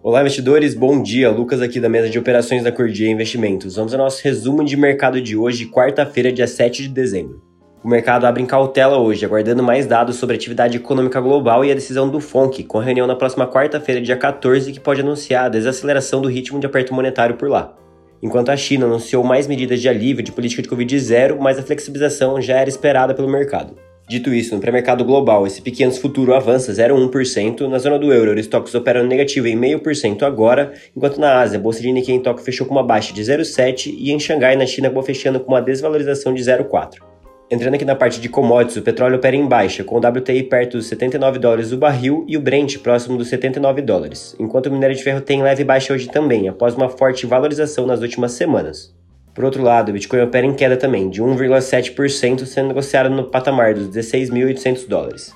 Olá, investidores, bom dia. Lucas aqui da mesa de operações da Cordia Investimentos. Vamos ao nosso resumo de mercado de hoje, quarta-feira, dia 7 de dezembro. O mercado abre em cautela hoje, aguardando mais dados sobre a atividade econômica global e a decisão do FONC, com reunião na próxima quarta-feira, dia 14, que pode anunciar a desaceleração do ritmo de aperto monetário por lá. Enquanto a China anunciou mais medidas de alívio de política de Covid zero, mas a flexibilização já era esperada pelo mercado. Dito isso, no pré-mercado global, esse pequenos futuro avança 0,1%, na zona do euro, os estoques operam negativo em 0,5% agora, enquanto na Ásia, a bolsa de Nikkei em Tóquio fechou com uma baixa de 0,7% e em Xangai, na China, acabou fechando com uma desvalorização de 0,4%. Entrando aqui na parte de commodities, o petróleo opera em baixa, com o WTI perto dos 79 dólares o barril e o Brent próximo dos 79 dólares, enquanto o minério de ferro tem leve baixa hoje também, após uma forte valorização nas últimas semanas. Por outro lado, o Bitcoin opera em queda também, de 1,7%, sendo negociado no patamar dos 16.800 dólares.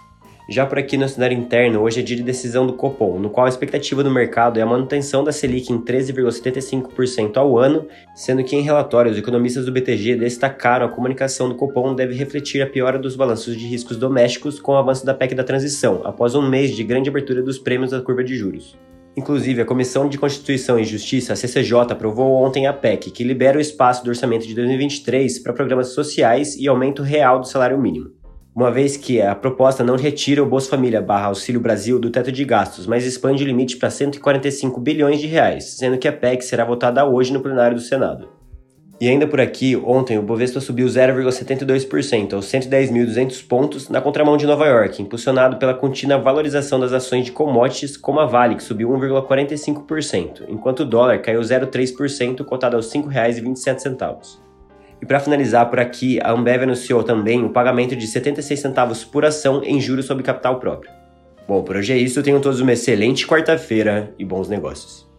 Já por aqui no cenário interno, hoje é dia de decisão do Copom, no qual a expectativa do mercado é a manutenção da Selic em 13,75% ao ano, sendo que em relatório os economistas do BTG destacaram a comunicação do Copom deve refletir a piora dos balanços de riscos domésticos com o avanço da PEC da transição, após um mês de grande abertura dos prêmios da curva de juros. Inclusive, a Comissão de Constituição e Justiça, a CCJ, aprovou ontem a PEC, que libera o espaço do orçamento de 2023 para programas sociais e aumento real do salário mínimo. Uma vez que a proposta não retira o Bolsa Família barra Auxílio Brasil do teto de gastos, mas expande o limite para 145 bilhões de reais, sendo que a PEC será votada hoje no plenário do Senado. E ainda por aqui, ontem o Bovespa subiu 0,72% aos 110.200 pontos na contramão de Nova York, impulsionado pela contínua valorização das ações de commodities como a Vale, que subiu 1,45%, enquanto o dólar caiu 0,3%, cotado aos R$ 5,27. E para finalizar por aqui, a Ambev anunciou também o pagamento de 76 centavos por ação em juros sobre capital próprio. Bom, por hoje é isso, tenham todos uma excelente quarta-feira e bons negócios.